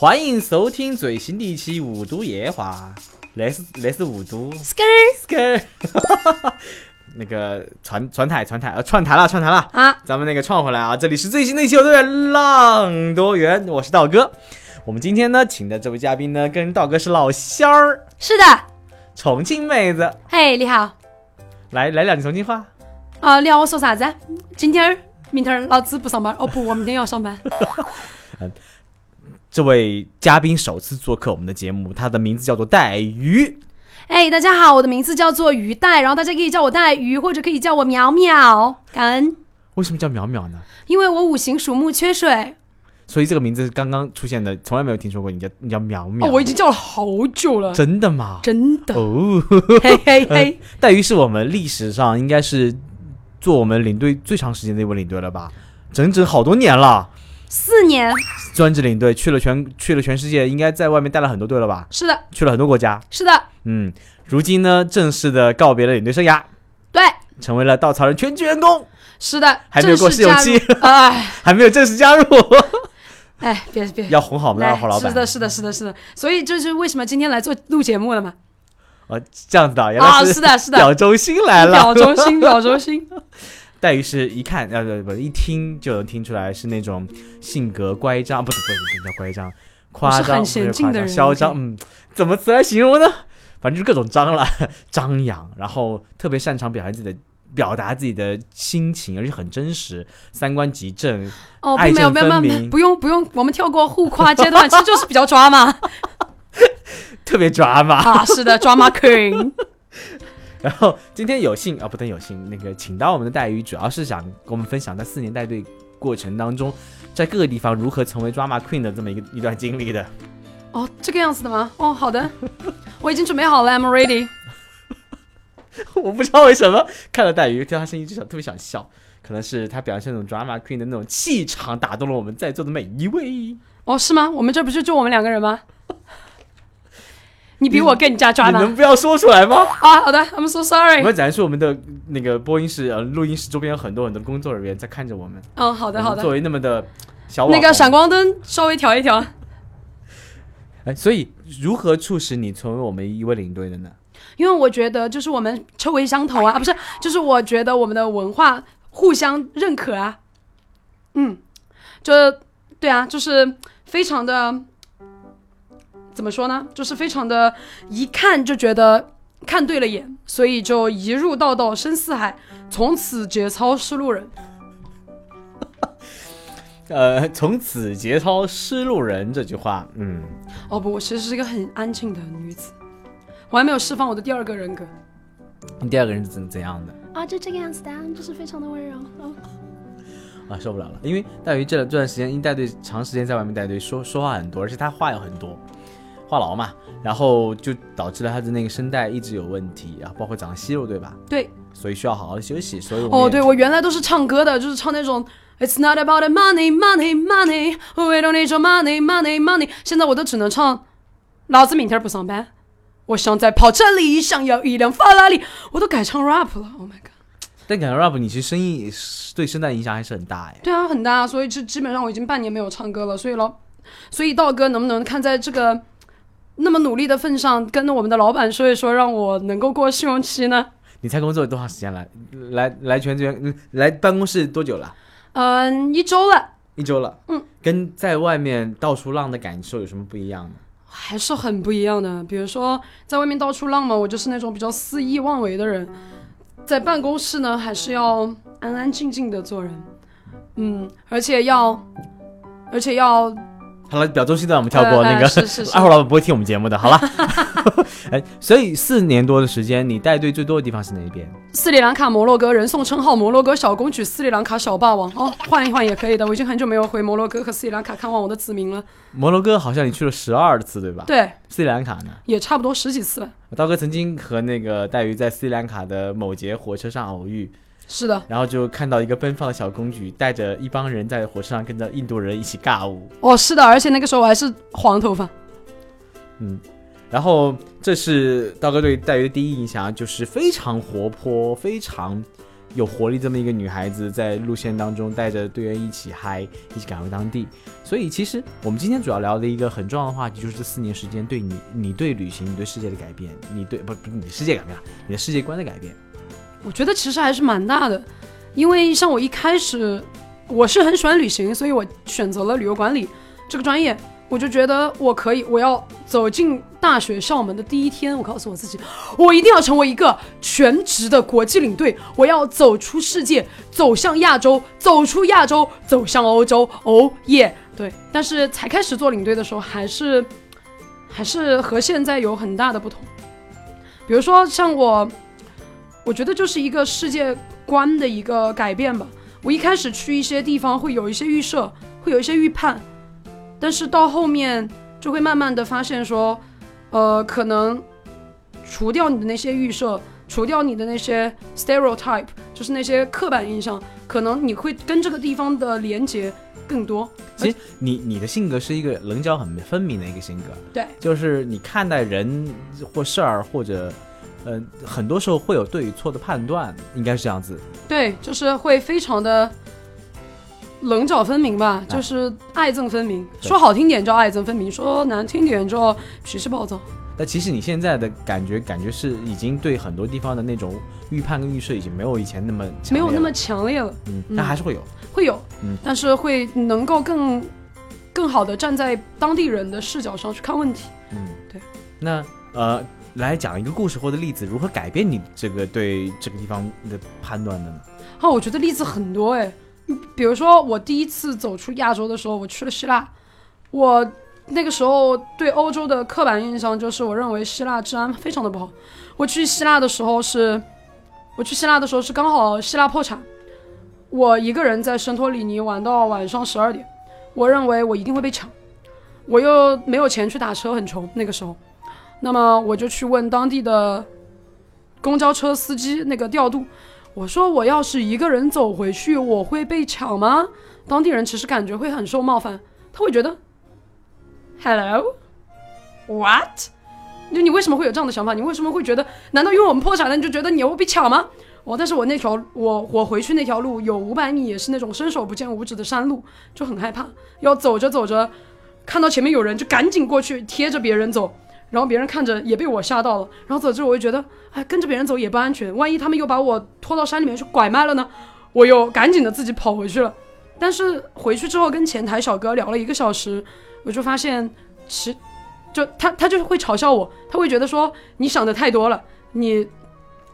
欢迎收听最新的一期《雾都夜话》，那是那是雾都 skr，skr，那个串串台串台呃串台了串台了啊！咱们那个创回来啊！这里是最新的一期《有多远浪多远》，我是道哥。我们今天呢，请的这位嘉宾呢，跟道哥是老乡儿，是的，重庆妹子。嘿，你好，来来两句重庆话。啊，你要我说啥子？今天儿、明天儿老子不上班。哦不，我明天要上班。这位嘉宾首次做客我们的节目，他的名字叫做带鱼。哎，大家好，我的名字叫做鱼带，然后大家可以叫我带鱼，或者可以叫我淼淼。感恩，为什么叫淼淼呢？因为我五行属木，缺水。所以这个名字是刚刚出现的，从来没有听说过。你叫你叫淼淼、哦，我已经叫了好久了。真的吗？真的。哦，嘿嘿嘿，带鱼是我们历史上应该是做我们领队最长时间的一位领队了吧？整整好多年了。四年。专职领队去了全去了全世界，应该在外面带了很多队了吧？是的。去了很多国家。是的。嗯，如今呢，正式的告别了领队生涯。对。成为了稻草人全职员工。是的。还没有过试用期。哎。还没有正式加入。哎，别别，要哄好我们的二号老板。是的，是的，是的，是的。所以这是为什么今天来做录节目了嘛？哦，这样子的，原来是的，是的，表忠心来了，表忠心，表忠心。黛玉是一看，呃不不，一听就能听出来是那种性格乖张，不不不，不叫乖张，夸张，很娴静的人，嚣张，嗯，怎么词来形容呢？反正就是各种张了，张扬，然后特别擅长表现自己的。表达自己的心情，而且很真实，三观极正，哦，没有没有没有，不用不用，我们跳过互夸阶段，其实就是比较抓嘛，特别抓嘛啊，是的，drama queen。然后今天有幸啊，不等有幸，那个请到我们的黛鱼，主要是想跟我们分享在四年带队过程当中，在各个地方如何成为 drama queen 的这么一个一段经历的。哦，这个样子的吗？哦，好的，我已经准备好了，I'm ready。我不知道为什么看到黛鱼，听他声音就想特别想笑，可能是他表现那种 drama queen 的那种气场打动了我们在座的每一位。哦，是吗？我们这不是就我们两个人吗？你比我更加抓你能不要说出来吗？啊，好的，I'm so sorry。我们展示我们的那个播音室呃录音室周边有很多很多工作人员在看着我们。嗯，好的好的。作为那么的小那个闪光灯稍微调一调。哎，所以如何促使你成为我们一位领队的呢？因为我觉得就是我们臭味相投啊，不是，就是我觉得我们的文化互相认可啊，嗯，就对啊，就是非常的怎么说呢？就是非常的，一看就觉得看对了眼，所以就一入道道深似海，从此节操失路人。呃，从此节操失路人这句话，嗯，哦不，我其实是一个很安静的女子。我还没有释放我的第二个人格。你第二个人是怎怎样的？啊，就这个样子的，就是非常的温柔。啊，受不了了，因为大鱼这这段时间因带队长时间在外面带队，说说话很多，而且他话有很多，话痨嘛，然后就导致了他的那个声带一直有问题，然后包括长息肉，对吧？对。所以需要好好的休息。所以哦，对我原来都是唱歌的，就是唱那种 It's not about the money, money, money, we don't need your money, money, money。现在我都只能唱，老子明天不上班。我想在跑车里，想要一辆法拉利，我都改唱 rap 了。Oh my god！但改唱 rap，你其实声音对声带影响还是很大哎。对啊，很大，所以就基本上我已经半年没有唱歌了。所以老，所以道哥能不能看在这个那么努力的份上，跟我们的老板说一说，让我能够过试用期呢？你才工作多长时间了？来来全职员来办公室多久了？嗯，一周了。一周了。嗯。跟在外面到处浪的感受有什么不一样呢？还是很不一样的。比如说，在外面到处浪嘛，我就是那种比较肆意妄为的人。在办公室呢，还是要安安静静的做人。嗯，而且要，而且要。好了，表忠心的我们跳过 那个。二号老板不会听我们节目的，好了。哎，所以四年多的时间，你带队最多的地方是哪一边？斯里兰卡、摩洛哥，人送称号“摩洛哥小公举”、“斯里兰卡小霸王”。哦，换一换也可以的。我已经很久没有回摩洛哥和斯里兰卡看望我的子民了。摩洛哥好像你去了十二次，对吧？。对，斯里兰卡呢？也差不多十几次了。刀哥曾经和那个带鱼在斯里兰卡的某节火车上偶遇，是的，然后就看到一个奔放的小公举带着一帮人在火车上跟着印度人一起尬舞。哦，是的，而且那个时候我还是黄头发。嗯，然后这是刀哥对带鱼的第一印象，就是非常活泼、非常有活力这么一个女孩子，在路线当中带着队员一起嗨，一起赶回当地。所以其实我们今天主要聊的一个很重要的话题，就是这四年时间对你、你对旅行、你对世界的改变，你对不不是你的世界改变，你的世界观的改变。我觉得其实还是蛮大的，因为像我一开始我是很喜欢旅行，所以我选择了旅游管理这个专业。我就觉得我可以，我要走进大学校门的第一天，我告诉我自己，我一定要成为一个全职的国际领队，我要走出世界，走向亚洲，走出亚洲，走向欧洲。哦耶！对，但是才开始做领队的时候，还是还是和现在有很大的不同。比如说像我，我觉得就是一个世界观的一个改变吧。我一开始去一些地方会有一些预设，会有一些预判。但是到后面就会慢慢的发现说，呃，可能除掉你的那些预设，除掉你的那些 stereotype，就是那些刻板印象，可能你会跟这个地方的连接更多。其实你你的性格是一个棱角很分明的一个性格，对，就是你看待人或事儿或者，呃，很多时候会有对与错的判断，应该是这样子。对，就是会非常的。棱角分明吧，就是爱憎分明。说好听点叫爱憎分明，说难听点叫脾气暴躁。那其实你现在的感觉，感觉是已经对很多地方的那种预判跟预设已经没有以前那么没有那么强烈了。嗯，但还是会有，会有，嗯，但是会能够更更好的站在当地人的视角上去看问题。嗯，对。那呃，来讲一个故事或者例子，如何改变你这个对这个地方的判断的呢？啊，我觉得例子很多哎。比如说，我第一次走出亚洲的时候，我去了希腊。我那个时候对欧洲的刻板印象就是，我认为希腊治安非常的不好。我去希腊的时候是，我去希腊的时候是刚好希腊破产，我一个人在圣托里尼玩到晚上十二点，我认为我一定会被抢，我又没有钱去打车，很穷那个时候，那么我就去问当地的公交车司机那个调度。我说我要是一个人走回去，我会被抢吗？当地人其实感觉会很受冒犯，他会觉得，Hello，What？就你为什么会有这样的想法？你为什么会觉得？难道因为我们破产了，你就觉得你会被抢吗？哦，但是我那条我我回去那条路有五百米，也是那种伸手不见五指的山路，就很害怕，要走着走着，看到前面有人就赶紧过去贴着别人走。然后别人看着也被我吓到了，然后走之后我就觉得，哎，跟着别人走也不安全，万一他们又把我拖到山里面去拐卖了呢？我又赶紧的自己跑回去了。但是回去之后跟前台小哥聊了一个小时，我就发现，其，就他他就是会嘲笑我，他会觉得说你想的太多了，你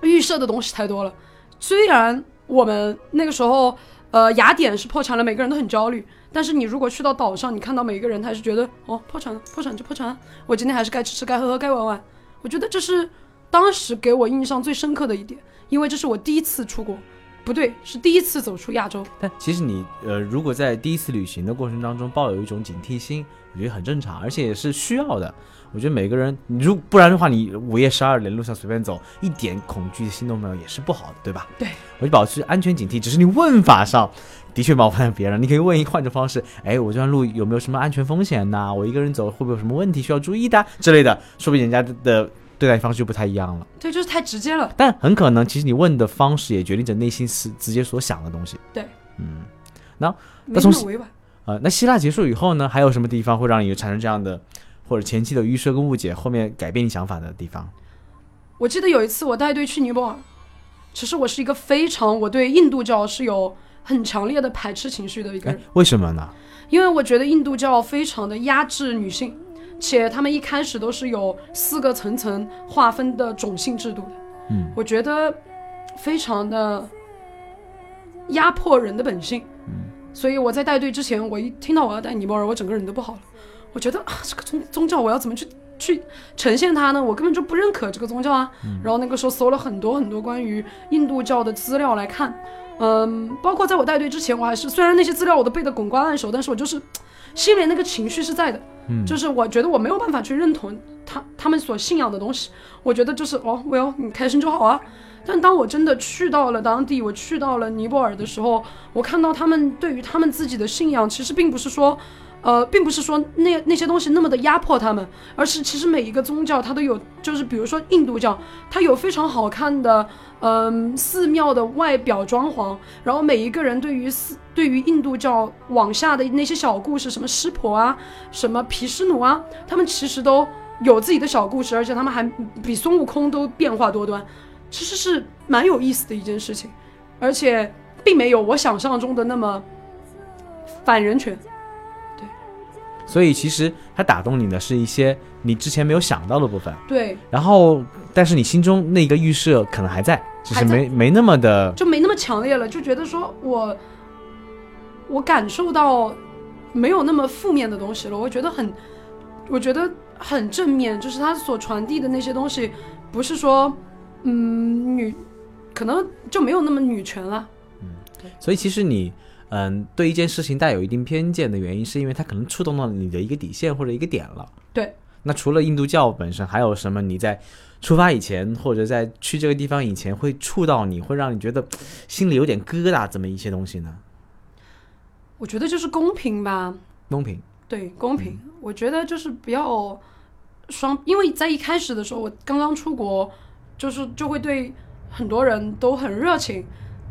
预设的东西太多了。虽然我们那个时候，呃，雅典是破产了，每个人都很焦虑。但是你如果去到岛上，你看到每一个人，他还是觉得哦，破产了，破产就破产，我今天还是该吃吃，该喝喝，该玩玩。我觉得这是当时给我印象最深刻的一点，因为这是我第一次出国，不对，是第一次走出亚洲。但其实你呃，如果在第一次旅行的过程当中抱有一种警惕心，我觉得很正常，而且也是需要的。我觉得每个人，你如不然的话，你午夜十二点路上随便走，一点恐惧心都没有，也是不好的，对吧？对，我就保持安全警惕，只是你问法上。的确冒犯了别人，你可以问一换种方式，哎，我这段路有没有什么安全风险呐？我一个人走会不会有什么问题需要注意的之类的？说不定人家的对待方式就不太一样了。对，就是太直接了。但很可能，其实你问的方式也决定着内心是直接所想的东西。对，嗯，那那从呃，那希腊结束以后呢，还有什么地方会让你产生这样的，或者前期的预设跟误解，后面改变你想法的地方？我记得有一次我带队去尼泊尔，其实我是一个非常我对印度教是有。很强烈的排斥情绪的一个人，为什么呢？因为我觉得印度教非常的压制女性，且他们一开始都是有四个层层划分的种姓制度的。嗯，我觉得非常的压迫人的本性。嗯，所以我在带队之前，我一听到我要带尼泊尔，我整个人都不好了。我觉得啊，这个宗宗教我要怎么去去呈现它呢？我根本就不认可这个宗教啊。然后那个时候搜了很多很多关于印度教的资料来看，嗯，包括在我带队之前，我还是虽然那些资料我都背得滚瓜烂熟，但是我就是 心里那个情绪是在的，就是我觉得我没有办法去认同他他们所信仰的东西，我觉得就是哦，well 你开心就好啊。但当我真的去到了当地，我去到了尼泊尔的时候，我看到他们对于他们自己的信仰，其实并不是说，呃，并不是说那那些东西那么的压迫他们，而是其实每一个宗教它都有，就是比如说印度教，它有非常好看的，嗯，寺庙的外表装潢，然后每一个人对于寺对于印度教往下的那些小故事，什么湿婆啊，什么毗湿奴啊，他们其实都有自己的小故事，而且他们还比孙悟空都变化多端。其实是蛮有意思的一件事情，而且并没有我想象中的那么反人权。所以其实它打动你的是一些你之前没有想到的部分。对，然后但是你心中那个预设可能还在，只是没没那么的就没那么强烈了，就觉得说我我感受到没有那么负面的东西了，我觉得很我觉得很正面，就是它所传递的那些东西，不是说嗯女可能就没有那么女权了。嗯所以其实你，嗯，对一件事情带有一定偏见的原因，是因为它可能触动到你的一个底线或者一个点了。对。那除了印度教本身，还有什么你在出发以前，或者在去这个地方以前，会触到你，会让你觉得心里有点疙瘩，这么一些东西呢？我觉得就是公平吧，公平。对，公平。我觉得就是不要双，因为在一开始的时候，我刚刚出国，就是就会对很多人都很热情，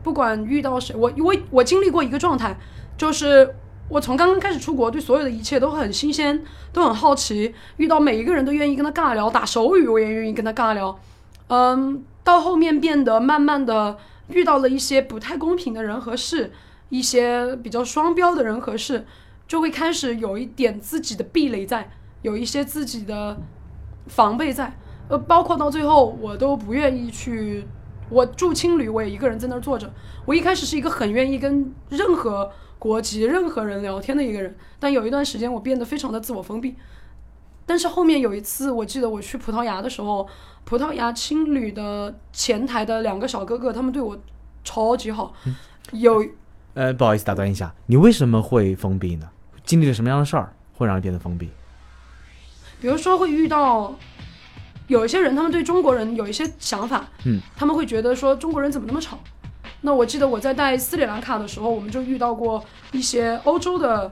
不管遇到谁，我我我经历过一个状态，就是我从刚刚开始出国，对所有的一切都很新鲜，都很好奇，遇到每一个人都愿意跟他尬聊，打手语我也愿意跟他尬聊，嗯，到后面变得慢慢的遇到了一些不太公平的人和事，一些比较双标的人和事，就会开始有一点自己的壁垒在，有一些自己的防备在，呃，包括到最后我都不愿意去，我住青旅，我也一个人在那儿坐着。我一开始是一个很愿意跟任何国籍、任何人聊天的一个人，但有一段时间我变得非常的自我封闭。但是后面有一次，我记得我去葡萄牙的时候，葡萄牙青旅的前台的两个小哥哥，他们对我超级好，有呃，不好意思打断一下，你为什么会封闭呢？经历了什么样的事儿会让你变得封闭？比如说会遇到有一些人，他们对中国人有一些想法，嗯，他们会觉得说中国人怎么那么吵。那我记得我在带斯里兰卡的时候，我们就遇到过一些欧洲的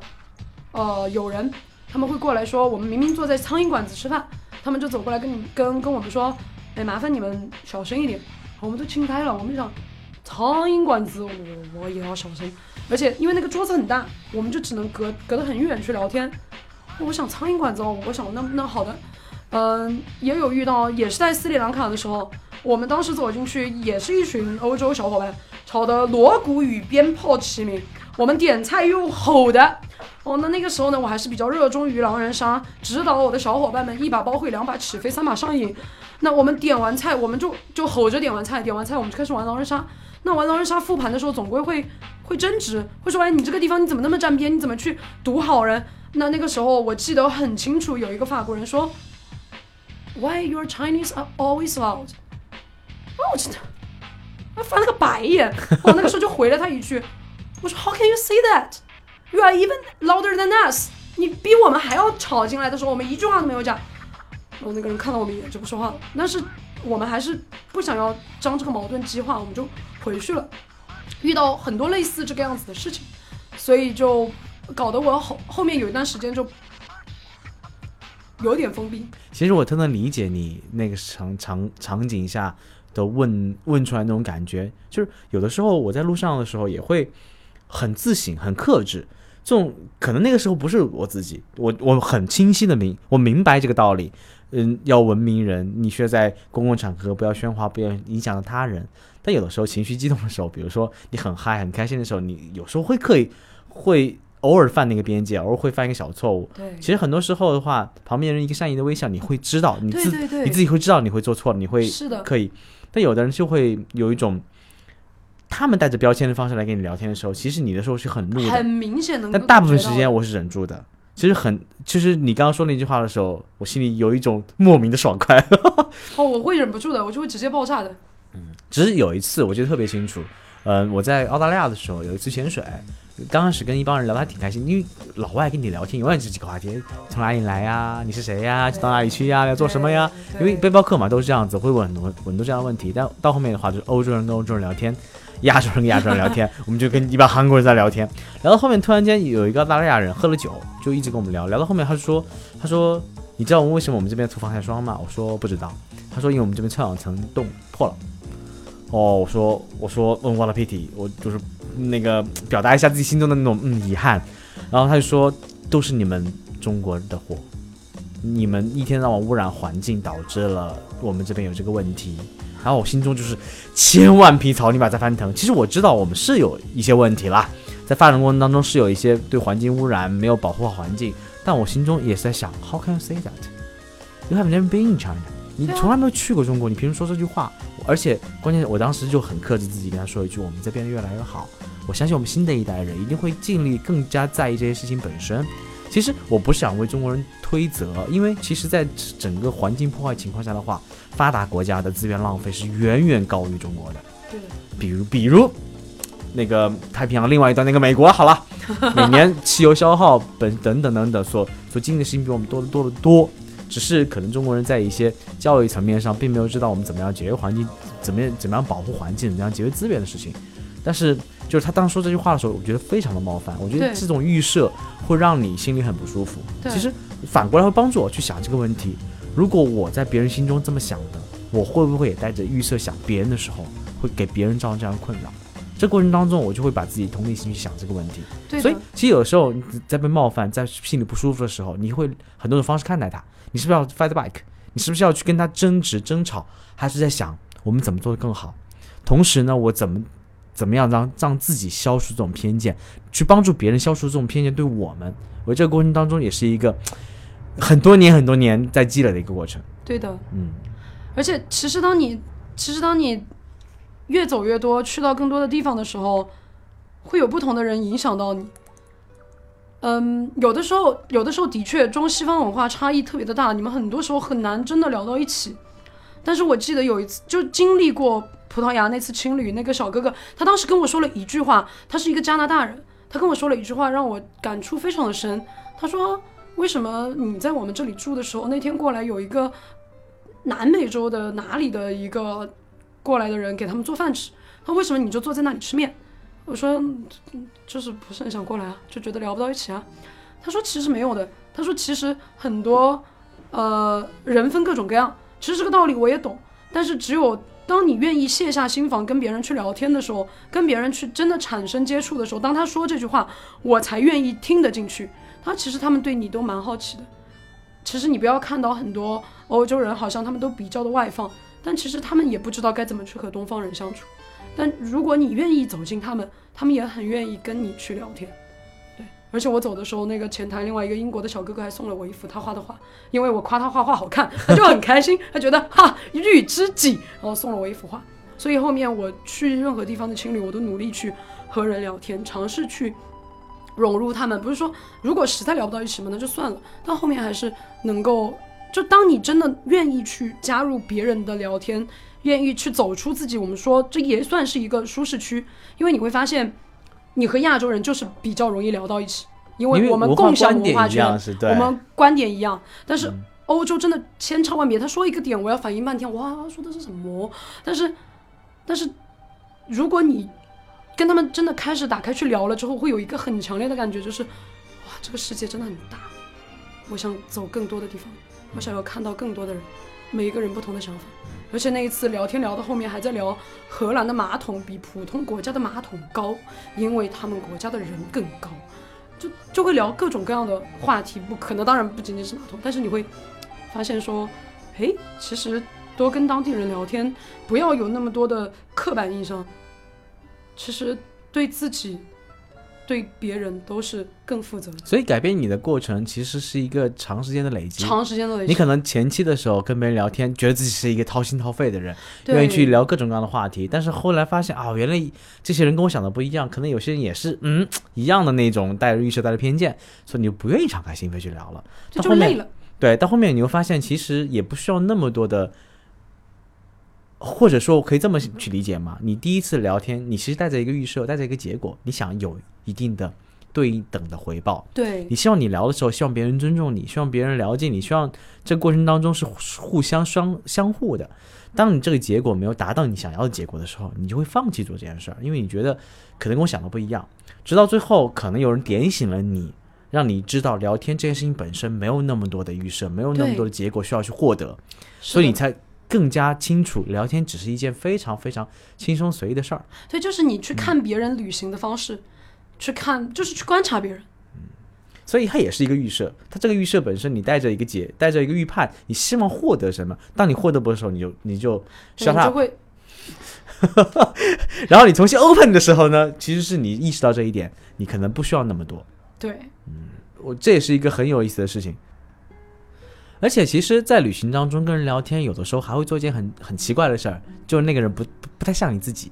呃友人，他们会过来说，我们明明坐在苍蝇馆子吃饭，他们就走过来跟你跟跟我们说，哎，麻烦你们小声一点。我们都惊呆了，我们就想苍蝇馆子，我我也要小声，而且因为那个桌子很大，我们就只能隔隔得很远去聊天。我想苍蝇馆子哦，我想那那好的，嗯，也有遇到，也是在斯里兰卡的时候，我们当时走进去，也是一群欧洲小伙伴，吵得锣鼓与鞭炮齐鸣，我们点菜又吼的，哦，那那个时候呢，我还是比较热衷于狼人杀，指导我的小伙伴们一把包会，两把起飞，三把上瘾。那我们点完菜，我们就就吼着点完菜，点完菜我们就开始玩狼人杀。那玩狼人杀复盘的时候，总归会会争执，会说，哎，你这个地方你怎么那么站边？你怎么去毒好人？那那个时候我记得很清楚，有一个法国人说，Why your Chinese are always loud？哦，我真的，我翻了个白眼。我那个时候就回了他一句，我说 How can you say that? You are even louder than us。你比我们还要吵进来的时候，我们一句话都没有讲。然后那个人看到我们一眼就不说话了，但是我们还是不想要将这个矛盾激化，我们就回去了。遇到很多类似这个样子的事情，所以就搞得我后后面有一段时间就有点封闭。其实我特能理解你那个场场场景下的问问出来那种感觉，就是有的时候我在路上的时候也会很自省、很克制。这种可能那个时候不是我自己，我我很清晰的明我明白这个道理，嗯，要文明人，你需要在公共场合不要喧哗，不要影响到他人。但有的时候情绪激动的时候，比如说你很嗨、很开心的时候，你有时候会刻意会偶尔犯那个边界，偶尔会犯一个小错误。对其实很多时候的话，旁边人一个善意的微笑，你会知道，你自你自己会知道你会做错了，你会是的，刻意。但有的人就会有一种，他们带着标签的方式来跟你聊天的时候，其实你的时候是很怒的，很明显的但大部分时间我是忍住的。其实很，其实你刚刚说那句话的时候，我心里有一种莫名的爽快。哦，我会忍不住的，我就会直接爆炸的。嗯只是有一次我记得特别清楚，嗯、我在澳大利亚的时候有一次潜水，刚开始跟一帮人聊还挺开心，因为老外跟你聊天永远这几个话题，从哪里来呀？你是谁呀？到哪里去呀？要做什么呀？因为背包客嘛都是这样子，会问很多很多这样的问题。但到后面的话，就是欧洲人跟欧洲人聊天，亚洲人跟亚洲人聊天，我们就跟一帮韩国人在聊天。聊到后面，突然间有一个澳大利亚人喝了酒，就一直跟我们聊，聊到后面他就说，他说你知道我们为什么我们这边涂防晒霜吗？我说不知道。他说因为我们这边臭氧层洞破了。哦，我说我说问，what a pity，我就是那个表达一下自己心中的那种嗯遗憾。然后他就说都是你们中国的祸，你们一天到晚污染环境，导致了我们这边有这个问题。然后我心中就是千万匹草泥马在翻腾。其实我知道我们是有一些问题啦，在发展过程当中是有一些对环境污染，没有保护好环境。但我心中也是在想，How can you say that? You have never been in China. 你从来没有去过中国，你凭什么说这句话？而且关键，我当时就很克制自己，跟他说一句：我们在变得越来越好。我相信我们新的一代人一定会尽力更加在意这些事情本身。其实我不是想为中国人推责，因为其实，在整个环境破坏情况下的话，发达国家的资源浪费是远远高于中国的。对，比如，比如那个太平洋另外一端那个美国，好了，每年汽油消耗本等等等等所所经历的事情比我们多得多得多。只是可能中国人在一些教育层面上，并没有知道我们怎么样节约环境，怎么样怎么样保护环境，怎么样节约资源的事情。但是，就是他当时说这句话的时候，我觉得非常的冒犯。我觉得这种预设会让你心里很不舒服。其实反过来会帮助我去想这个问题：如果我在别人心中这么想的，我会不会也带着预设想别人的时候，会给别人造成这样的困扰？这过程当中，我就会把自己同理心去想这个问题。对，所以，其实有的时候你在被冒犯、在心里不舒服的时候，你会很多种方式看待他。你是不是要 fight back？你是不是要去跟他争执、争吵？还是在想我们怎么做的更好？同时呢，我怎么怎么样让让自己消除这种偏见，去帮助别人消除这种偏见对我们？我这个过程当中也是一个很多年、很多年在积累的一个过程。对的。嗯，而且其实当你其实当你越走越多，去到更多的地方的时候，会有不同的人影响到你。嗯，有的时候，有的时候的确中西方文化差异特别的大，你们很多时候很难真的聊到一起。但是我记得有一次，就经历过葡萄牙那次青旅，那个小哥哥，他当时跟我说了一句话，他是一个加拿大人，他跟我说了一句话，让我感触非常的深。他说：“为什么你在我们这里住的时候，那天过来有一个南美洲的哪里的一个过来的人给他们做饭吃，他为什么你就坐在那里吃面？我说就是不是很想过来啊，就觉得聊不到一起啊。他说其实没有的，他说其实很多呃人分各种各样，其实这个道理我也懂，但是只有当你愿意卸下心防跟别人去聊天的时候，跟别人去真的产生接触的时候，当他说这句话，我才愿意听得进去。他其实他们对你都蛮好奇的。其实你不要看到很多欧洲人好像他们都比较的外放，但其实他们也不知道该怎么去和东方人相处。但如果你愿意走进他们，他们也很愿意跟你去聊天。对，而且我走的时候，那个前台另外一个英国的小哥哥还送了我一幅他画的画，因为我夸他画画好看，他就很开心，他觉得哈遇知己，然后送了我一幅画。所以后面我去任何地方的青旅，我都努力去和人聊天，尝试去融入他们。不是说如果实在聊不到一起嘛，那就算了。但后面还是能够，就当你真的愿意去加入别人的聊天，愿意去走出自己，我们说这也算是一个舒适区，因为你会发现，你和亚洲人就是比较容易聊到一起，因为我们共享文化圈我们观点一样，但是嗯欧洲真的千差万别。他说一个点，我要反应半天，哇，说的是什么？但是，但是，如果你跟他们真的开始打开去聊了之后，会有一个很强烈的感觉，就是哇，这个世界真的很大，我想走更多的地方，我想要看到更多的人，每一个人不同的想法。而且那一次聊天聊到后面还在聊荷兰的马桶比普通国家的马桶高，因为他们国家的人更高。就就会聊各种各样的话题，不可能，当然不仅仅是马桶，但是你会发现说，诶，其实多跟当地人聊天，不要有那么多的刻板印象，其实对自己对别人都是更负责的，所以改变你的过程其实是一个长时间的累积。长时间的累积。你可能前期的时候跟别人聊天，觉得自己是一个掏心掏肺的人，愿意去聊各种各样的话题，但是后来发现啊，原来这些人跟我想的不一样，可能有些人也是嗯一样的那种带着预设、带着偏见，所以你就不愿意敞开心扉去聊了。这到后面就累了。对，到后面你会发现，其实也不需要那么多的，或者说我可以这么去理解吗？你第一次聊天，你其实带着一个预设，带着一个结果，你想有一定的对等的回报。对你希望你聊的时候，希望别人尊重你，希望别人了解你，希望这个过程当中是互相相相互的。当你这个结果没有达到你想要的结果的时候，你就会放弃做这件事儿，因为你觉得可能跟我想的不一样。直到最后，可能有人点醒了你，让你知道聊天这件事情本身没有那么多的预设，没有那么多的结果需要去获得，所以你才更加清楚，聊天只是一件非常非常轻松随意的事儿。所以就是你去看别人旅行的方式，去看就是去观察别人。所以它也是一个预设，它这个预设本身，你带着一个解，带着一个预判，你希望获得什么？当你获得不的时候，你就你就对 shut 你就会 然后你重新 open 的时候呢，其实是你意识到这一点，你可能不需要那么多。对嗯我这也是一个很有意思的事情。而且其实，在旅行当中跟人聊天，有的时候还会做一件很很奇怪的事儿，就是那个人不不不太像你自己。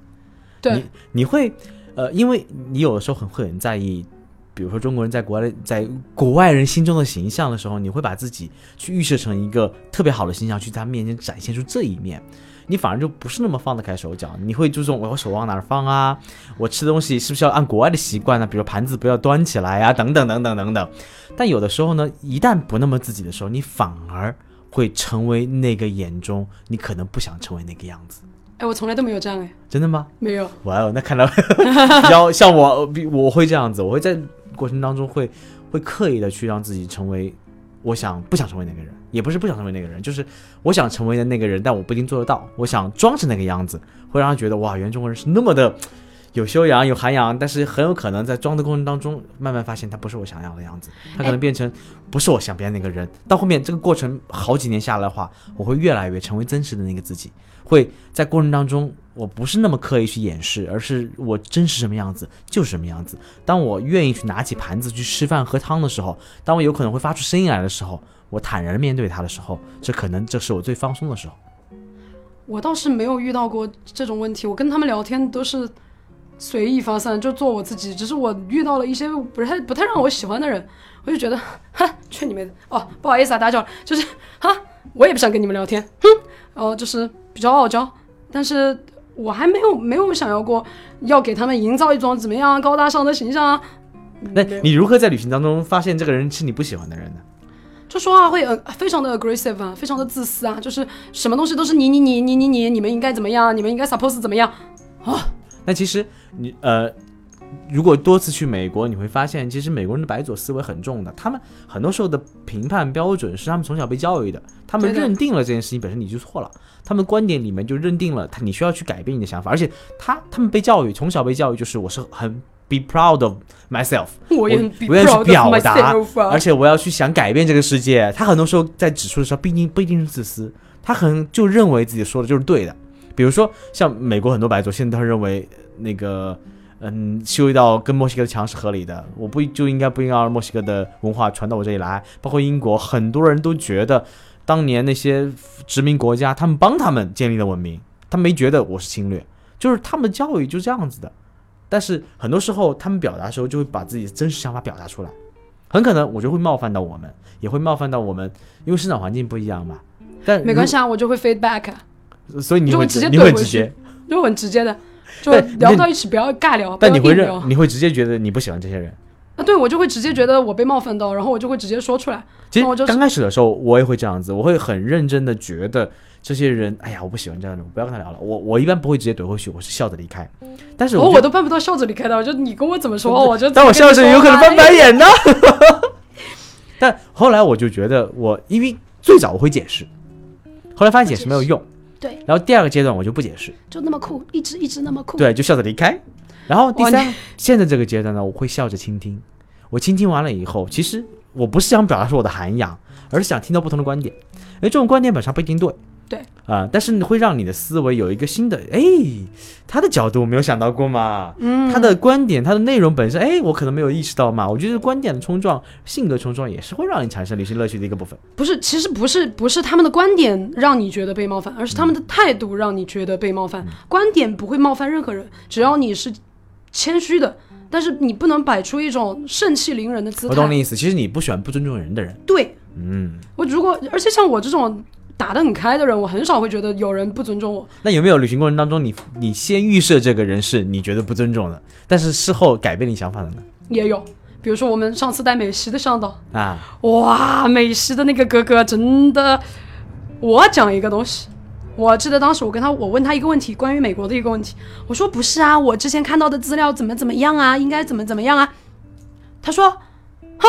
对你你会呃，因为你有的时候很会很在意，比如说中国人在国外在国外人心中的形象的时候，你会把自己去预设成一个特别好的形象，去在他面前展现出这一面。你反而就不是那么放得开手脚，你会注重我手往哪儿放啊，我吃东西是不是要按国外的习惯呢？比如盘子不要端起来啊，等等等等等等。但有的时候呢，一旦不那么自己的时候，你反而会成为那个眼中你可能不想成为那个样子。哎，我从来都没有这样哎，真的吗？没有。哇哦，那看来 比较像我，比我会这样子，我会在过程当中会会刻意的去让自己成为我想不想成为那个人，也不是不想成为那个人，就是我想成为的那个人，但我不一定做得到。我想装成那个样子，会让他觉得哇，原来中国人是那么的有修养、有涵养，但是很有可能在装的过程当中，慢慢发现他不是我想要的样子，他可能变成不是我想变那个人。到后面这个过程好几年下来的话，我会越来越成为真实的那个自己。会在过程当中，我不是那么刻意去掩饰，而是我真是什么样子就是什么样子。当我愿意去拿起盘子去吃饭喝汤的时候，当我有可能会发出声音来的时候，我坦然面对它的时候，这可能这是我最放松的时候。我倒是没有遇到过这种问题，我跟他们聊天都是随意发散，就做我自己。只是我遇到了一些不太不太让我喜欢的人，我就觉得，哈，去你妹的！哦，不好意思啊，打搅，就是哈，我也不想跟你们聊天，哼，哦就是比较傲娇，但是我还没有没有想要过要给他们营造一种怎么样高大上的形象啊。那你如何在旅行当中发现这个人是你不喜欢的人呢？就说话会呃非常的 aggressive 啊，非常的自私啊，就是什么东西都是你你你你你你，你们应该怎么样，你们应该 suppose 怎么样啊？那其实你呃，如果多次去美国，你会发现，其实美国人的白左思维很重的。他们很多时候的评判标准是他们从小被教育的，他们认定了这件事情本身你就错了，他们观点里面就认定了他你需要去改变你的想法，而且他他们被教育从小被教育就是我是很 be proud of myself，我我要去表达而且我要去想改变这个世界。他很多时候在指出的时候，不一定不一定是自私，他可能就认为自己说的就是对的。比如说，像美国很多白左现在他认为那个，嗯，修一道跟墨西哥的墙是合理的，我不就应该不应该让墨西哥的文化传到我这里来？包括英国，很多人都觉得当年那些殖民国家，他们帮他们建立了文明，他没觉得我是侵略，就是他们的教育就这样子的。但是很多时候，他们表达的时候就会把自己的真实想法表达出来，很可能我就会冒犯到我们，也会冒犯到我们，因为生长环境不一样嘛。但没关系啊，我就会 feedback，所以你会就会直接你会直接，就很直接的，就聊不到一起，不要尬聊，不但你会认，你会直接觉得你不喜欢这些人。啊，对我就会直接觉得我被冒犯到，然后我就会直接说出来。其实我就刚开始的时候，我也会这样子，我会很认真的觉得这些人，哎呀，我不喜欢这样的人，我不要跟他聊了。我我一般不会直接怼回去，我是笑着离开。但是哦，我就我都办不到笑着离开的，就你跟我怎么说，我就但我笑着着有可能翻白眼呢。但后来我就觉得我，因为最早我会解释，后来发现解释没有用，对，然后第二个阶段我就不解释，就那么酷，一直一直那么酷。对，就笑着离开。然后第三，现在这个阶段呢，我会笑着倾听。我倾听完了以后，其实我不是想表达出我的涵养，而是想听到不同的观点。而这种观点本身不一定对，对啊、但是会让你的思维有一个新的，哎，他的角度我没有想到过嘛，嗯，他的观点，他的内容本身，哎，我可能没有意识到嘛。我觉得观点的冲撞、性格冲撞也是会让你产生旅行乐趣的一个部分。不是，其实不是不是他们的观点让你觉得被冒犯，而是他们的态度让你觉得被冒犯。观点不会冒犯任何人，只要你是谦虚的，但是你不能摆出一种盛气凌人的姿态。我懂你意思，其实你不喜欢不尊重人的人，对嗯，我如果，而且像我这种打得很开的人，我很少会觉得有人不尊重我。那有没有旅行过程当中你，你先预设这个人是你觉得不尊重的，但是事后改变你想法的呢？也有，比如说我们上次带美食的向导，啊，哇，美食的那个哥哥真的，我讲一个东西，我记得当时我跟他，我问他一个问题，关于美国的一个问题，我说不是啊，我之前看到的资料怎么怎么样啊，应该怎么怎么样啊？他说，哈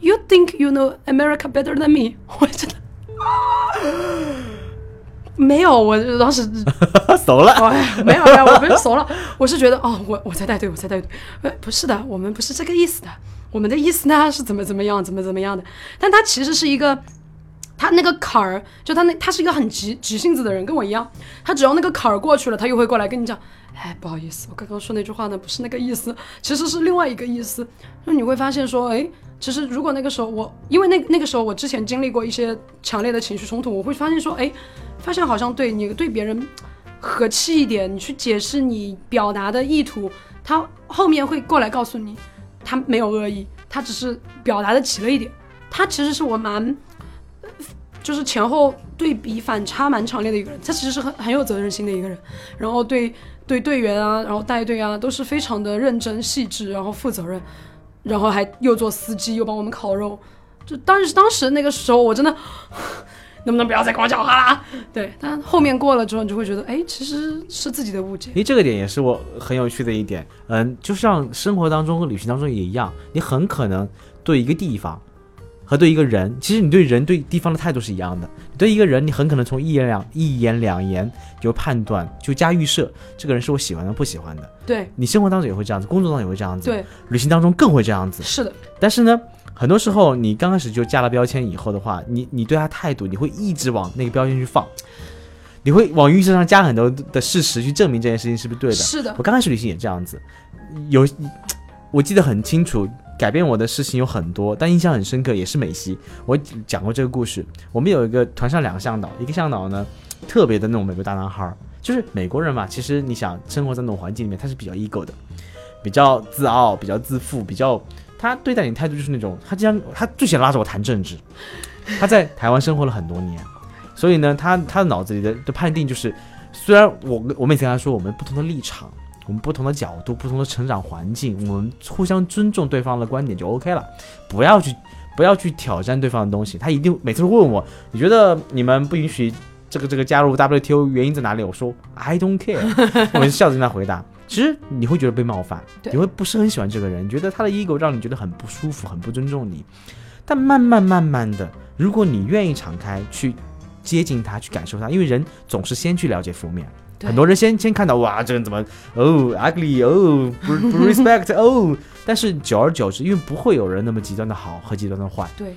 ，You think you know America better than me？我真的。没有，我当时 熟了。哎，没有没有，我不是怂了，我是觉得哦，我我在带队，我在带队，呃，不是的，我们不是这个意思的，我们的意思呢是怎么怎么样，怎么怎么样的，但他其实是一个，他那个坎儿，就他那他是一个很急急性子的人，跟我一样，他只要那个坎儿过去了，他又会过来跟你讲，哎，不好意思，我刚刚说那句话呢不是那个意思，其实是另外一个意思，那你会发现说，哎。其实，如果那个时候我，因为那那个时候我之前经历过一些强烈的情绪冲突，我会发现说，哎，发现好像对你对别人和气一点，你去解释你表达的意图，他后面会过来告诉你，他没有恶意，他只是表达的急了一点。他其实是我蛮，就是前后对比反差蛮强烈的一个人。他其实是很很有责任心的一个人，然后对对队员啊，然后带队啊，都是非常的认真细致，然后负责任，然后还又做司机，又帮我们烤肉。就当时当时那个时候，我真的 能不能不要再跟我讲话啦？对，但后面过了之后，你就会觉得，哎，其实是自己的误解。因为这个点也是我很有趣的一点，嗯，就像生活当中和旅行当中也一样，你很可能对一个地方和对一个人，其实你对人对地方的态度是一样的。你对一个人，你很可能从一言两一言两言就判断，就加预设，这个人是我喜欢的不喜欢的。对你生活当中也会这样子，工作当中也会这样子，对，旅行当中更会这样子。是的，但是呢，很多时候你刚开始就加了标签以后的话，你你对他态度，你会一直往那个标签去放，你会往预设上加很多的事实去证明这件事情是不是对的。是的我，刚开始旅行也这样子，有我记得很清楚，改变我的事情有很多，但印象很深刻也是美西。我讲过这个故事，我们有一个团上两个向导，一个向导呢特别的那种美国大男孩，就是美国人嘛，其实你想生活在那种环境里面，他是比较 ego 的，比较自傲，比较自负，比较他对待你态度就是那种，他经常他最喜欢拉着我谈政治，他在台湾生活了很多年，所以呢，他他的脑子里的的判定就是，虽然我我每次跟他说我们不同的立场。我们不同的角度、不同的成长环境，我们互相尊重对方的观点就 OK 了，不要去不要去挑战对方的东西。他一定每次都会问我，你觉得你们不允许这个这个加入 WTO 原因在哪里？我说 I don't care，我就笑着跟他回答。其实你会觉得被冒犯，你会不是很喜欢这个人，你觉得他的 ego 让你觉得很不舒服、很不尊重你。但慢慢慢慢的，如果你愿意敞开去接近他、去感受他，因为人总是先去了解负面。对。很多人先先看到哇，这个人怎么哦 ugly 哦不不 respect 哦，但是久而久之，因为不会有人那么极端的好和极端的坏，对，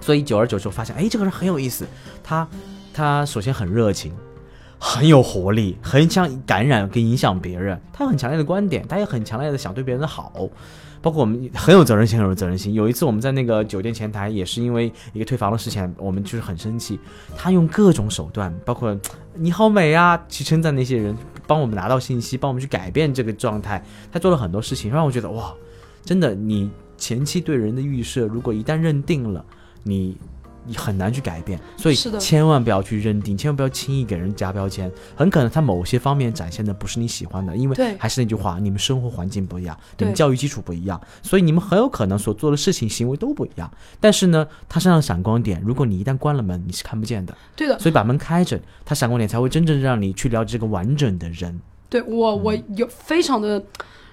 所以久而久之我发现，哎，这个人很有意思，他他首先很热情，很有活力，很想感染跟影响别人，他有很强烈的观点，他也很强烈的想对别人的好。包括我们很有责任心，很有责任心。有一次我们在那个酒店前台，也是因为一个退房的事情，我们就是很生气。他用各种手段，包括你好美啊，去称赞那些人，帮我们拿到信息，帮我们去改变这个状态。他做了很多事情，让我觉得哇，真的，你前期对人的预设，如果一旦认定了，你你很难去改变。所以千万不要去认定，千万不要轻易给人加标签。很可能他某些方面展现的不是你喜欢的，因为对还是那句话，你们生活环境不一样，你们对教育基础不一样，所以你们很有可能所做的事情、行为都不一样。但是呢，他身上的闪光点，如果你一旦关了门，你是看不见的。对的，所以把门开着，他闪光点才会真正让你去了解这个完整的人。对我我有非常的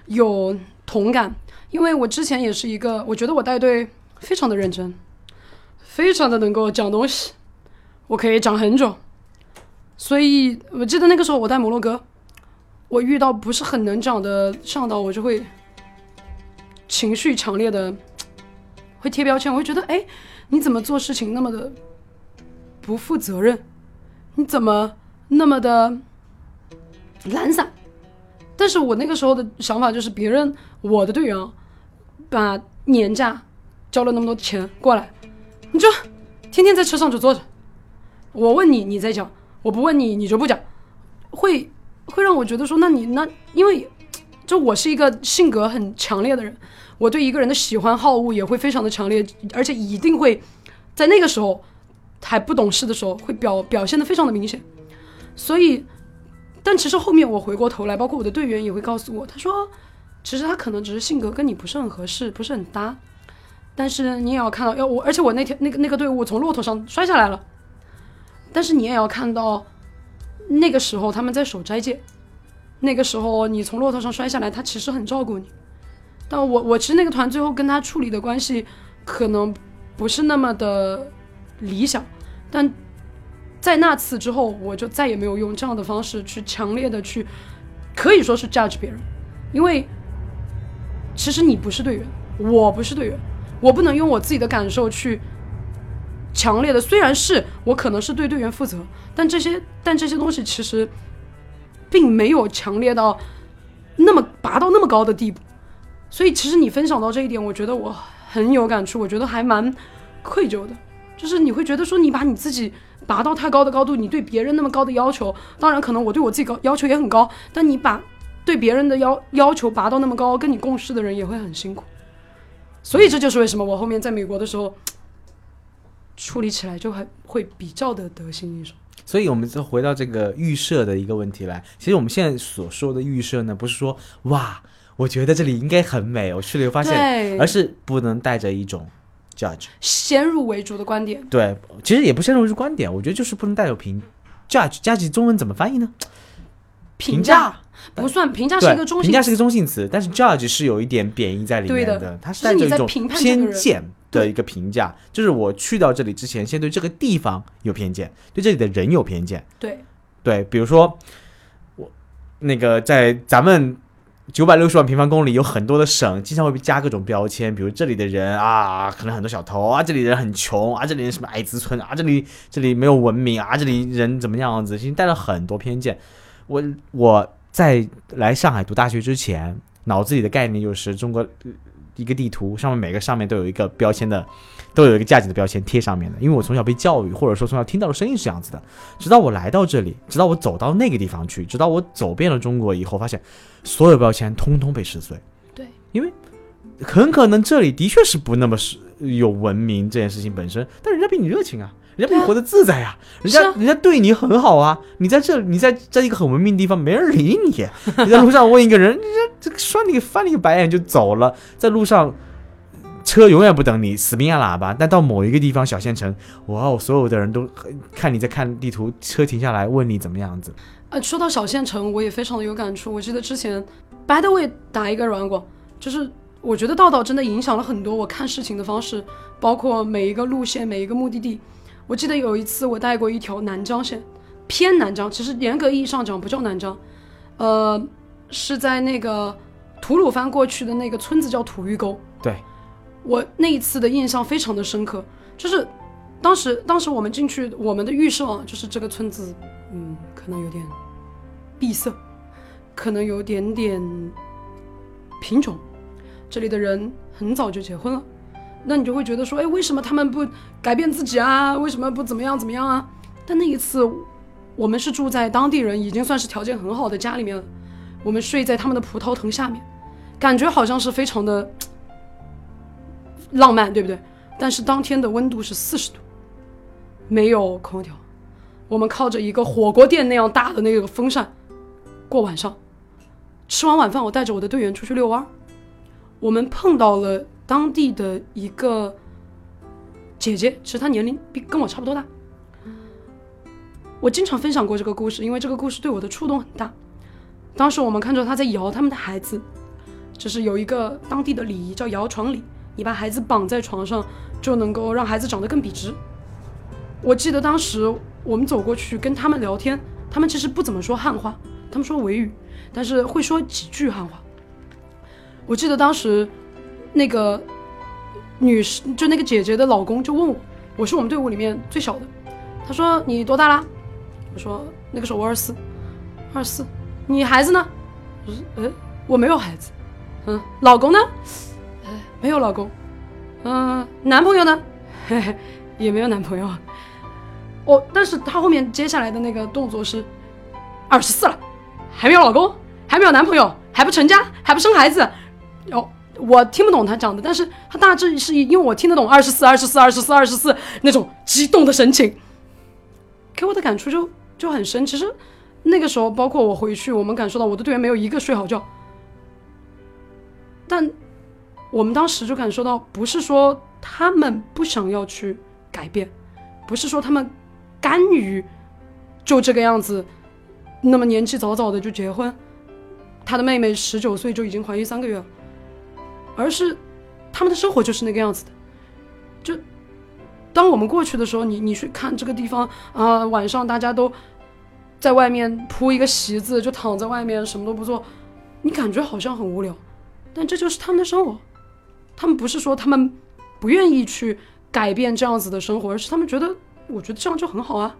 有同感，因为我之前也是一个，我觉得我带队非常的认真，非常的能够讲东西，我可以讲很久。所以我记得那个时候我带摩洛哥，我遇到不是很能讲的向导，我就会情绪强烈的会贴标签，我会觉得哎，你怎么做事情那么的不负责任？你怎么那么的懒散？但是我那个时候的想法就是，别人我的队员啊，把年假交了那么多钱过来，你就天天在车上就坐着。我问你，你在讲；我不问你，你就不讲，会会让我觉得说，那你那因为就我是一个性格很强烈的人，我对一个人的喜欢好恶也会非常的强烈，而且一定会在那个时候还不懂事的时候会表表现的非常的明显，所以，但其实后面我回过头来，包括我的队员也会告诉我，他说，其实他可能只是性格跟你不是很合适，不是很搭，但是你也要看到，要我，而且我那天那个那个队伍从骆驼上摔下来了，但是你也要看到，那个时候他们在守斋戒，那个时候你从骆驼上摔下来，他其实很照顾你，但我我其实那个团最后跟他处理的关系可能不是那么的理想，但在那次之后，我就再也没有用这样的方式去强烈的去，可以说是 judge 别人，因为其实你不是队员，我不是队员，我不能用我自己的感受去强烈的，虽然是我可能是对队员负责，但这些但这些东西其实并没有强烈到那么拔到那么高的地步，所以其实你分享到这一点，我觉得我很有感触，我觉得还蛮愧疚的。就是你会觉得说，你把你自己拔到太高的高度，你对别人那么高的要求，当然可能我对我自己高要求也很高，但你把对别人的要要求拔到那么高，跟你共事的人也会很辛苦。所以这就是为什么我后面在美国的时候，处理起来就很会比较的得心应手。所以我们就回到这个预设的一个问题来。其实我们现在所说的预设呢，不是说哇，我觉得这里应该很美，我去了又发现，而是不能带着一种 judge。先入为主的观点，对，其实也不先入为主观点，我觉得就是不能带有评 judge。judge 中文怎么翻译呢？评价不算评价是一个，中性，评价是一个中性词，但是 judge 是有一点贬义在里面对的它是你带着一种偏见的一个评价，就是我去到这里之前，先对这个地方有偏见，对这里的人有偏见。对对，比如说我那个在咱们九百六十万平方公里有很多的省，经常会被加各种标签，比如这里的人啊，可能很多小偷啊，这里人很穷啊，这里人什么矮子村啊，这里这里没有文明啊，这里人怎么样子，其实带了很多偏见。我我在来上海读大学之前，脑子里的概念就是中国呃一个地图上面每个上面都有一个标签的，都有一个价值的标签贴上面的。因为我从小被教育，或者说从小听到的声音是这样子的。直到我来到这里，直到我走到那个地方去，直到我走遍了中国以后，发现所有标签通通被撕碎。对，因为很可能这里的确是不那么是有文明这件事情本身，但人家比你热情啊，人家比你活得自在啊，人家、啊人家对你很好啊。你在这，你在在一个很文明的地方，没人理你。你在路上问一个人，人家这个刷你翻你个白眼就走了，在路上。车永远不等你，死命按喇叭。但到某一个地方，小县城，哇哦，所有的人都看你在看地图，车停下来问你怎么样子。呃，说到小县城，我也非常的有感触。我记得之前，by the way，打一个软广，就是我觉得道道真的影响了很多我看事情的方式，包括每一个路线、每一个目的地。我记得有一次我带过一条南疆线，偏南疆，其实严格意义上讲不叫南疆，呃，是在那个吐鲁番过去的那个村子叫吐峪沟。对，我那一次的印象非常的深刻，就是当时当时我们进去，我们的预设啊，就是这个村子，嗯，可能有点闭塞，可能有点点贫穷，这里的人很早就结婚了，那你就会觉得说，哎，为什么他们不改变自己啊？为什么不怎么样怎么样啊？但那一次，我们是住在当地人已经算是条件很好的家里面了，我们睡在他们的葡萄藤下面，感觉好像是非常的浪漫，对不对？但是当天的温度是四十度，没有空调，我们靠着一个火锅店那样大的那个风扇过晚上。吃完晚饭，我带着我的队员出去遛弯儿，我们碰到了当地的一个姐姐，其实她年龄比跟我差不多大。我经常分享过这个故事，因为这个故事对我的触动很大。当时我们看着她在摇他们的孩子，就是有一个当地的礼仪叫摇床礼，你把孩子绑在床上，就能够让孩子长得更笔直。我记得当时我们走过去跟他们聊天，他们其实不怎么说汉话，他们说维语，但是会说几句汉话。我记得当时那个女士，就那个姐姐的老公就问我，我是我们队伍里面最小的，他说你多大啦？我说那个时候我二四，二四，你孩子呢？我说呃我没有孩子，嗯，老公呢？呃没有老公，嗯、男朋友呢？嘿嘿，也没有男朋友。哦，但是他后面接下来的那个动作是二十四了，还没有老公，还没有男朋友，还不成家，还不生孩子。哦，我听不懂他讲的，但是他大致是因为我听得懂二十四、二十四、二十四、二十四那种激动的神情，给我的感触就就很深。其实那个时候，包括我回去，我们感受到我的队员没有一个睡好觉，但我们当时就感受到，不是说他们不想要去改变，不是说他们甘于就这个样子，那么年纪早早的就结婚，他的妹妹十九岁就已经怀孕三个月了，而是他们的生活就是那个样子的。就当我们过去的时候，你你去看这个地方啊、晚上大家都在外面铺一个席子，就躺在外面什么都不做，你感觉好像很无聊，但这就是他们的生活。他们不是说他们不愿意去改变这样子的生活，而是他们觉得，我觉得这样就很好啊。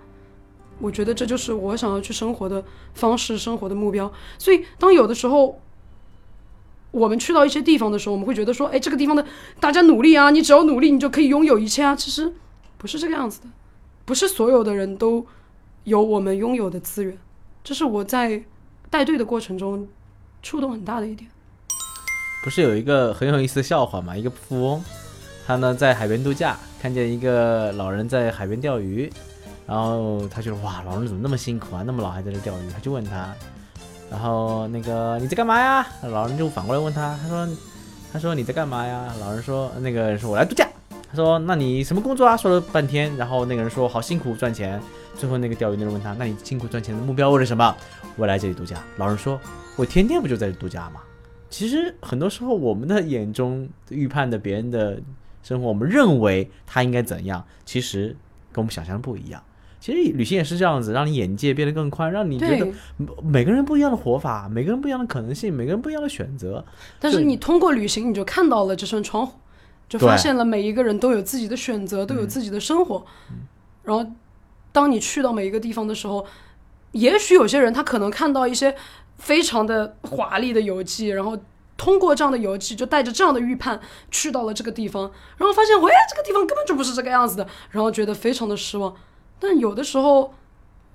我觉得这就是我想要去生活的方式，生活的目标。所以，当有的时候我们去到一些地方的时候，我们会觉得说，哎，这个地方的大家努力啊，你只要努力，你就可以拥有一切啊。其实不是这个样子的，不是所有的人都有我们拥有的资源。这是我在带队的过程中触动很大的一点。不是有一个很有意思的笑话吗？一个富翁，他呢在海边度假，看见一个老人在海边钓鱼，然后他觉得哇，老人怎么那么辛苦啊，那么老还在这钓鱼，他就问他，然后那个你在干嘛呀？老人就反过来问他，他说他说你在干嘛呀？老人说那个人说我来度假。他说那你什么工作啊？说了半天，然后那个人说好辛苦赚钱。最后那个钓鱼的人问他，那你辛苦赚钱的目标为了什么？我来这里度假。老人说，我天天不就在这度假吗？其实很多时候，我们的眼中预判的别人的生活，我们认为他应该怎样，其实跟我们想象的不一样。其实旅行也是这样子，让你眼界变得更宽，让你觉得，每个人不一样的活法，每个人不一样的可能性，每个人不一样的选择。但是你通过旅行，你就看到了这扇窗户，就发现了每一个人都有自己的选择，都有自己的生活。然后，当你去到每一个地方的时候，也许有些人他可能看到一些非常的华丽的游记，然后通过这样的游记，就带着这样的预判去到了这个地方，然后发现，喂，这个地方根本就不是这个样子的，然后觉得非常的失望。但有的时候，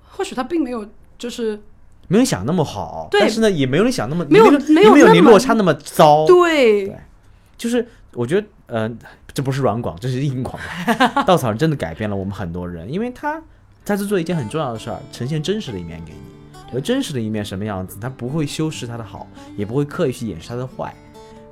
或许他并没有，就是没有你想那么好，对但是呢，也没有你想那么没有没没有没有你落差那么糟。对对就是我觉得，呃，这不是软广，这是硬广。稻草人真的改变了我们很多人，因为他他是做一件很重要的事儿，呈现真实的一面给你。而真实的一面什么样子，他不会修饰他的好，也不会刻意去掩饰他的坏，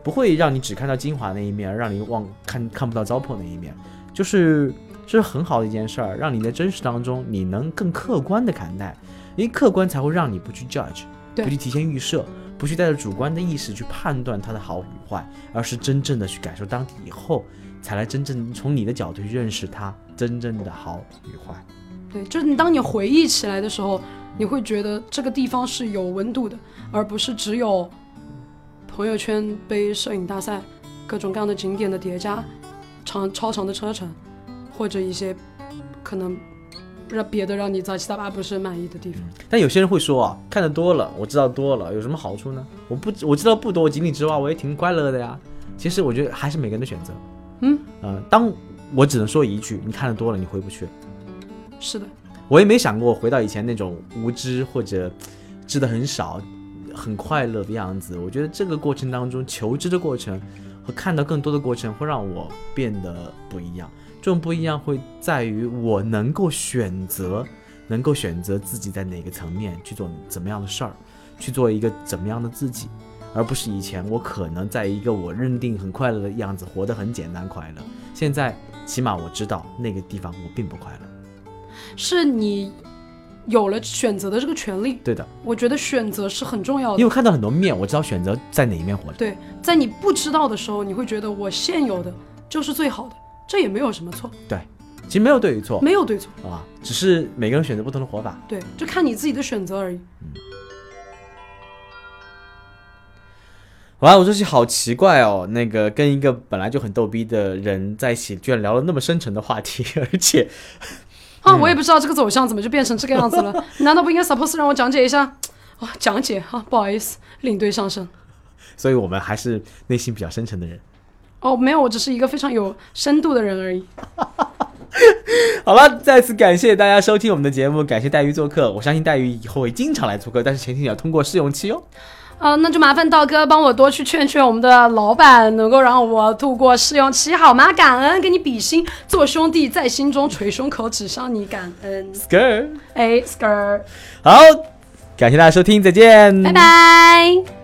不会让你只看到精华那一面，让你忘看看不到糟粕那一面。就是这是很好的一件事儿，让你在真实当中你能更客观的看待，因为客观才会让你不去 judge，不去提前预设，不去带着主观的意识去判断它的好与坏，而是真正的去感受当地以后，才来真正从你的角度去认识它真正的好与坏。对，就是你当你回忆起来的时候，你会觉得这个地方是有温度的，而不是只有朋友圈被摄影大赛、各种各样的景点的叠加、长超长的车程，或者一些可能让别的让你杂七杂八不是很满意的地方。但有些人会说啊，看得多了，我知道多了，有什么好处呢？我不我知道不多，井底之蛙我也挺快乐的呀。其实我觉得还是每个人的选择。嗯呃，当我只能说一句，你看得多了，你回不去。是的，我也没想过回到以前那种无知或者知的很少、很快乐的样子。我觉得这个过程当中，求知的过程和看到更多的过程，会让我变得不一样。这种不一样会在于我能够选择，能够选择自己在哪个层面去做怎么样的事儿，去做一个怎么样的自己，而不是以前我可能在一个我认定很快乐的样子，活得很简单快乐。现在起码我知道那个地方我并不快乐。是你有了选择的这个权利。对的。我觉得选择是很重要的。因为我看到很多面，我知道选择在哪一面活着。对，在你不知道的时候，你会觉得我现有的就是最好的，这也没有什么错，对其实没有对与错没有对错。啊，只是每个人选择不同的活法。对，就看你自己的选择而已。哇，我这期好奇怪哦，那个跟一个本来就很逗逼的人在一起，居然聊了那么深沉的话题，而且啊，我也不知道这个走向怎么就变成这个样子了。难道不应该 suppose 让我讲解一下？哦，讲解啊，不好意思，领队上升。所以我们还是内心比较深沉的人。哦，没有，我只是一个非常有深度的人而已。好了，再次感谢大家收听我们的节目，感谢黛玉做客。我相信黛玉以后会经常来做客，但是前提你要通过试用期哦。啊，那就麻烦道哥帮我多去劝劝我们的老板，能够让我度过试用期好吗？感恩，给你比心，做兄弟在心中，捶胸口指向你感恩。Skr，哎，skr，好，感谢大家收听，再见，拜拜。